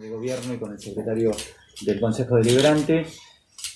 de Gobierno y con el secretario del Consejo Deliberante.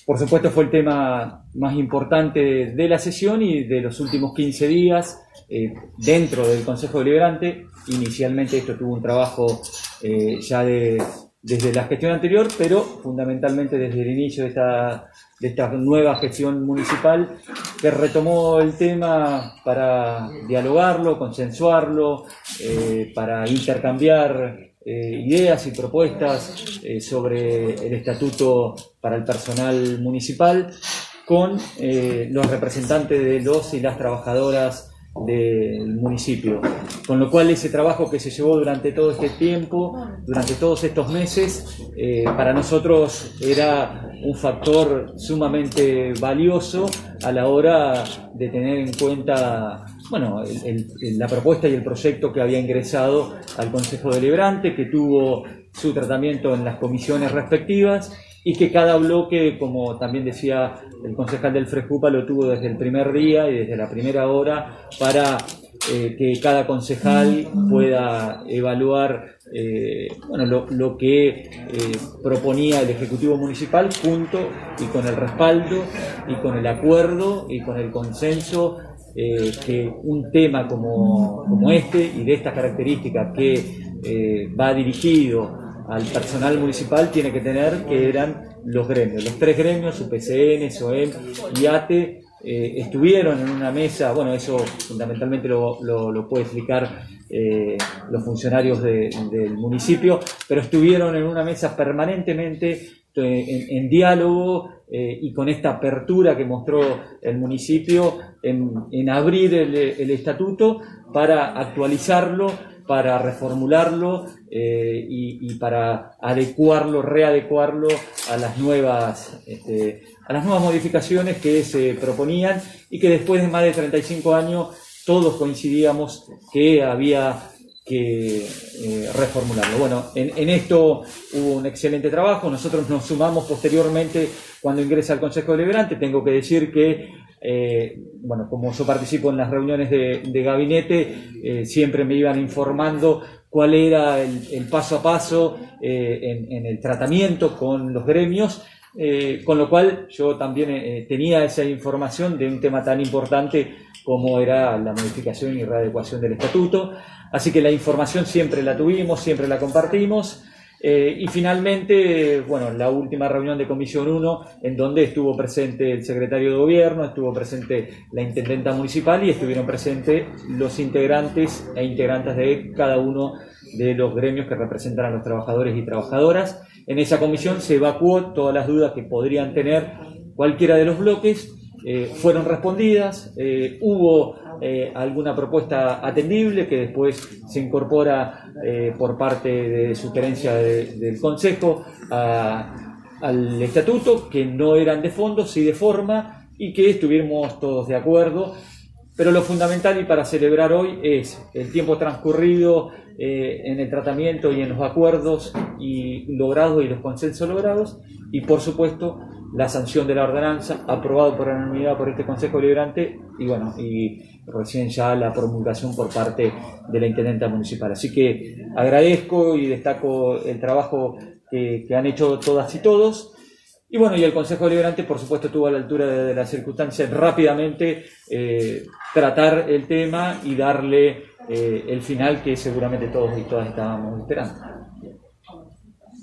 Por supuesto fue el tema más importante de la sesión y de los últimos 15 días eh, dentro del Consejo Deliberante. Inicialmente esto tuvo un trabajo eh, ya desde la gestión anterior, pero fundamentalmente desde el inicio de esta, de esta nueva gestión municipal que retomó el tema para dialogarlo, consensuarlo, eh, para intercambiar eh, ideas y propuestas eh, sobre el estatuto para el personal municipal con eh, los representantes de los y las trabajadoras del municipio. Con lo cual ese trabajo que se llevó durante todo este tiempo, durante todos estos meses, para nosotros era un factor sumamente valioso a la hora de tener en cuenta bueno, la propuesta y el proyecto que había ingresado al Consejo Deliberante, que tuvo su tratamiento en las comisiones respectivas y que cada bloque, como también decía el concejal del Frejupa, lo tuvo desde el primer día y desde la primera hora para eh, que cada concejal pueda evaluar eh, bueno, lo, que eh, proponía el Ejecutivo Municipal junto y con el respaldo y con el acuerdo y con el consenso que un tema como, como, este y de estas características que va dirigido al personal municipal tiene que tener que eran los gremios. Los tres gremios, UPCN, SOEM y ATE, eh, estuvieron en una mesa, bueno, eso fundamentalmente lo, lo, puede explicar los funcionarios del municipio, pero estuvieron en una mesa permanentemente en, diálogo eh, y con esta apertura que mostró el municipio en, abrir el, estatuto para actualizarlo, para reformularlo eh, y, para adecuarlo, readecuarlo a las nuevas este, a las nuevas modificaciones que se proponían y que después de más de 35 años todos coincidíamos que había que eh, reformularlo. Bueno, en, esto hubo un excelente trabajo, nosotros nos sumamos posteriormente cuando ingresa al Consejo Deliberante, tengo que decir que, eh, bueno, como yo participo en las reuniones de, gabinete, eh, siempre me iban informando cuál era el, paso a paso en, el tratamiento con los gremios, con lo cual yo también tenía esa información de un tema tan importante como era la modificación y readecuación del estatuto. Así que la información siempre la tuvimos, siempre la compartimos. Eh, y finalmente, bueno, la última reunión de Comisión 1, en donde estuvo presente el secretario de Gobierno, estuvo presente la intendenta municipal y estuvieron presentes los integrantes e integrantes de cada uno de los gremios que representan a los trabajadores y trabajadoras. En esa comisión se evacuó todas las dudas que podrían tener cualquiera de los bloques eh, fueron respondidas, eh, hubo eh, alguna propuesta atendible que después se incorpora por parte de sugerencia del Consejo al estatuto, que no eran de fondo, sí de forma, y que estuvimos todos de acuerdo. Pero lo fundamental y para celebrar hoy es el tiempo transcurrido en el tratamiento y en los acuerdos y logrados y los consensos logrados, y por supuesto la sanción de la ordenanza, aprobado por unanimidad por este Consejo Liberante y bueno, y recién ya la promulgación por parte de la Intendenta Municipal. Así que agradezco y destaco el trabajo que, han hecho todas y todos. Y bueno, y el Consejo Liberante, por supuesto, tuvo a la altura de, las circunstancias rápidamente eh, tratar el tema y darle eh, el final que seguramente todos y todas estábamos esperando.